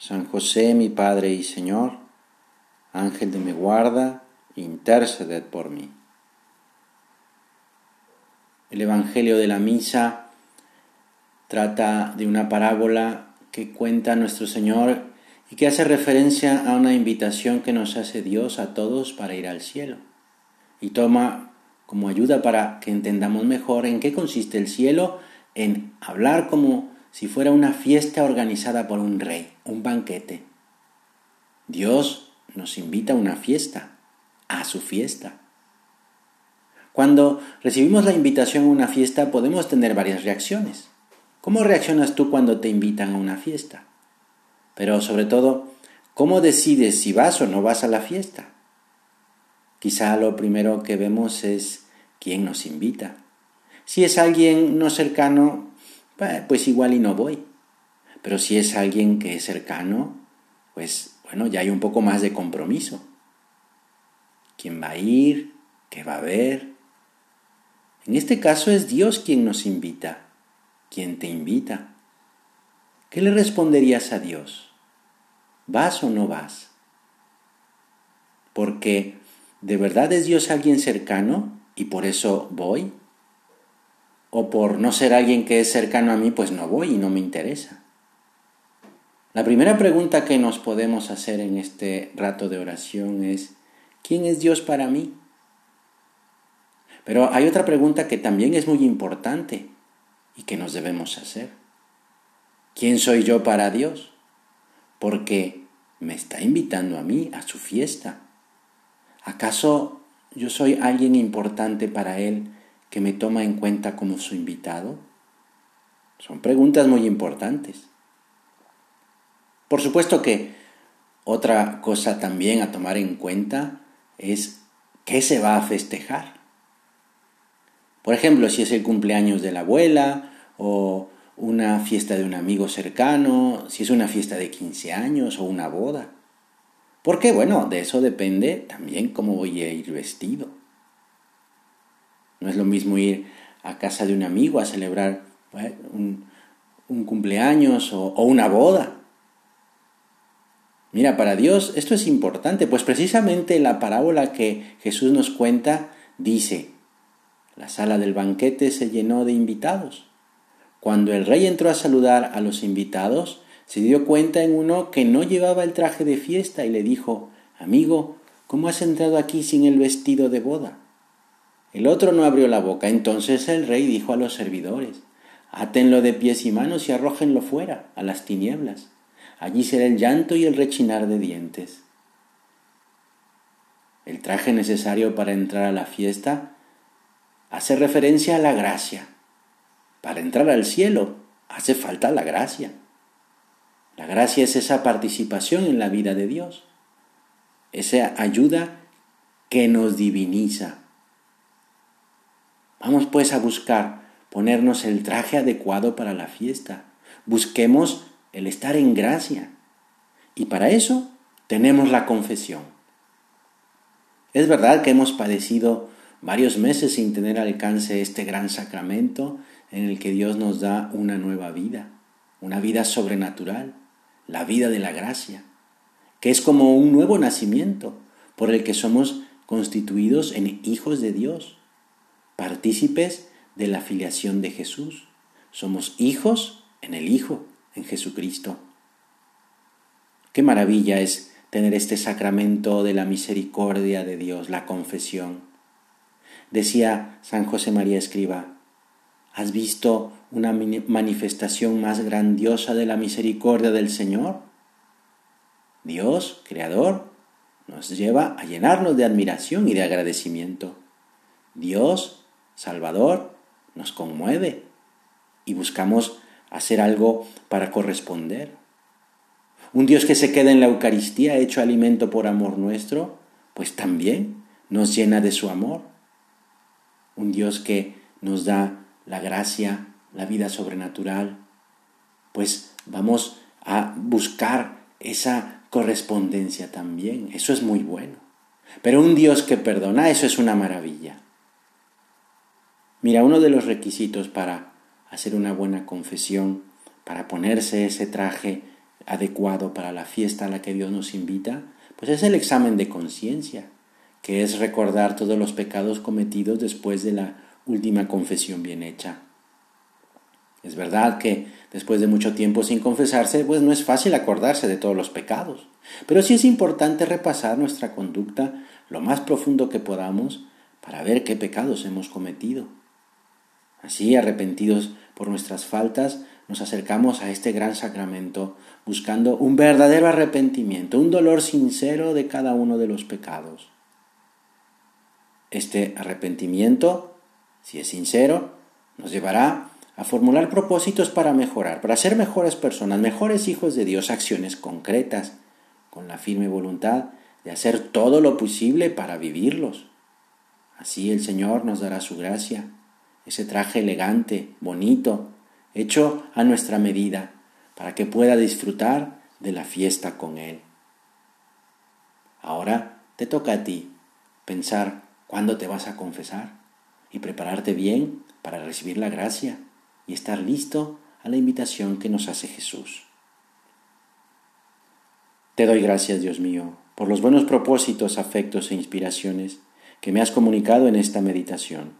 San José, mi Padre y Señor, Ángel de mi guarda, interceded por mí. El Evangelio de la Misa trata de una parábola que cuenta nuestro Señor y que hace referencia a una invitación que nos hace Dios a todos para ir al cielo. Y toma como ayuda para que entendamos mejor en qué consiste el cielo, en hablar como si fuera una fiesta organizada por un rey, un banquete. Dios nos invita a una fiesta, a su fiesta. Cuando recibimos la invitación a una fiesta podemos tener varias reacciones. ¿Cómo reaccionas tú cuando te invitan a una fiesta? Pero sobre todo, ¿cómo decides si vas o no vas a la fiesta? Quizá lo primero que vemos es quién nos invita. Si es alguien no cercano, pues igual y no voy. Pero si es alguien que es cercano, pues bueno, ya hay un poco más de compromiso. ¿Quién va a ir? ¿Qué va a ver? En este caso es Dios quien nos invita, quien te invita. ¿Qué le responderías a Dios? ¿Vas o no vas? Porque ¿de verdad es Dios alguien cercano y por eso voy? O por no ser alguien que es cercano a mí, pues no voy y no me interesa. La primera pregunta que nos podemos hacer en este rato de oración es, ¿quién es Dios para mí? Pero hay otra pregunta que también es muy importante y que nos debemos hacer. ¿Quién soy yo para Dios? Porque me está invitando a mí, a su fiesta. ¿Acaso yo soy alguien importante para Él que me toma en cuenta como su invitado? Son preguntas muy importantes. Por supuesto que otra cosa también a tomar en cuenta es qué se va a festejar. Por ejemplo, si es el cumpleaños de la abuela o una fiesta de un amigo cercano, si es una fiesta de 15 años o una boda. Porque bueno, de eso depende también cómo voy a ir vestido. No es lo mismo ir a casa de un amigo a celebrar un, cumpleaños o, o una boda. Mira, para Dios esto es importante, pues precisamente la parábola que Jesús nos cuenta dice, la sala del banquete se llenó de invitados. Cuando el rey entró a saludar a los invitados, se dio cuenta en uno que no llevaba el traje de fiesta y le dijo, Amigo, ¿cómo has entrado aquí sin el vestido de boda? El otro no abrió la boca. Entonces el rey dijo a los servidores, Átenlo de pies y manos y arrójenlo fuera, a las tinieblas. Allí será el llanto y el rechinar de dientes. El traje necesario para entrar a la fiesta hace referencia a la gracia. Para entrar al cielo hace falta la gracia. La gracia es esa participación en la vida de Dios, esa ayuda que nos diviniza, Vamos pues a buscar ponernos el traje adecuado para la fiesta. Busquemos el estar en gracia. Y para eso tenemos la confesión. Es verdad que hemos padecido varios meses sin tener alcance este gran sacramento en el que Dios nos da una nueva vida, una vida sobrenatural, la vida de la gracia, que es como un nuevo nacimiento por el que somos constituidos en hijos de Dios partícipes de la filiación de Jesús. Somos hijos en el Hijo, en Jesucristo. Qué maravilla es tener este sacramento de la misericordia de Dios, la confesión. Decía San José María Escriba, ¿has visto una manifestación más grandiosa de la misericordia del Señor? Dios, Creador, nos lleva a llenarnos de admiración y de agradecimiento. Dios Salvador nos conmueve y buscamos hacer algo para corresponder. Un Dios que se queda en la Eucaristía hecho alimento por amor nuestro, pues también nos llena de su amor. Un Dios que nos da la gracia, la vida sobrenatural, pues vamos a buscar esa correspondencia también. Eso es muy bueno. Pero un Dios que perdona, eso es una maravilla. Mira, uno de los requisitos para hacer una buena confesión, para ponerse ese traje adecuado para la fiesta a la que Dios nos invita, pues es el examen de conciencia, que es recordar todos los pecados cometidos después de la última confesión bien hecha. Es verdad que después de mucho tiempo sin confesarse, pues no es fácil acordarse de todos los pecados, pero sí es importante repasar nuestra conducta lo más profundo que podamos para ver qué pecados hemos cometido. Así, arrepentidos por nuestras faltas, nos acercamos a este gran sacramento buscando un verdadero arrepentimiento, un dolor sincero de cada uno de los pecados. Este arrepentimiento, si es sincero, nos llevará a formular propósitos para mejorar, para ser mejores personas, mejores hijos de Dios, acciones concretas, con la firme voluntad de hacer todo lo posible para vivirlos. Así el Señor nos dará su gracia, ese traje elegante, bonito, hecho a nuestra medida, para que pueda disfrutar de la fiesta con Él. Ahora te toca a ti pensar cuándo te vas a confesar y prepararte bien para recibir la gracia y estar listo a la invitación que nos hace Jesús. Te doy gracias, Dios mío, por los buenos propósitos, afectos e inspiraciones que me has comunicado en esta meditación.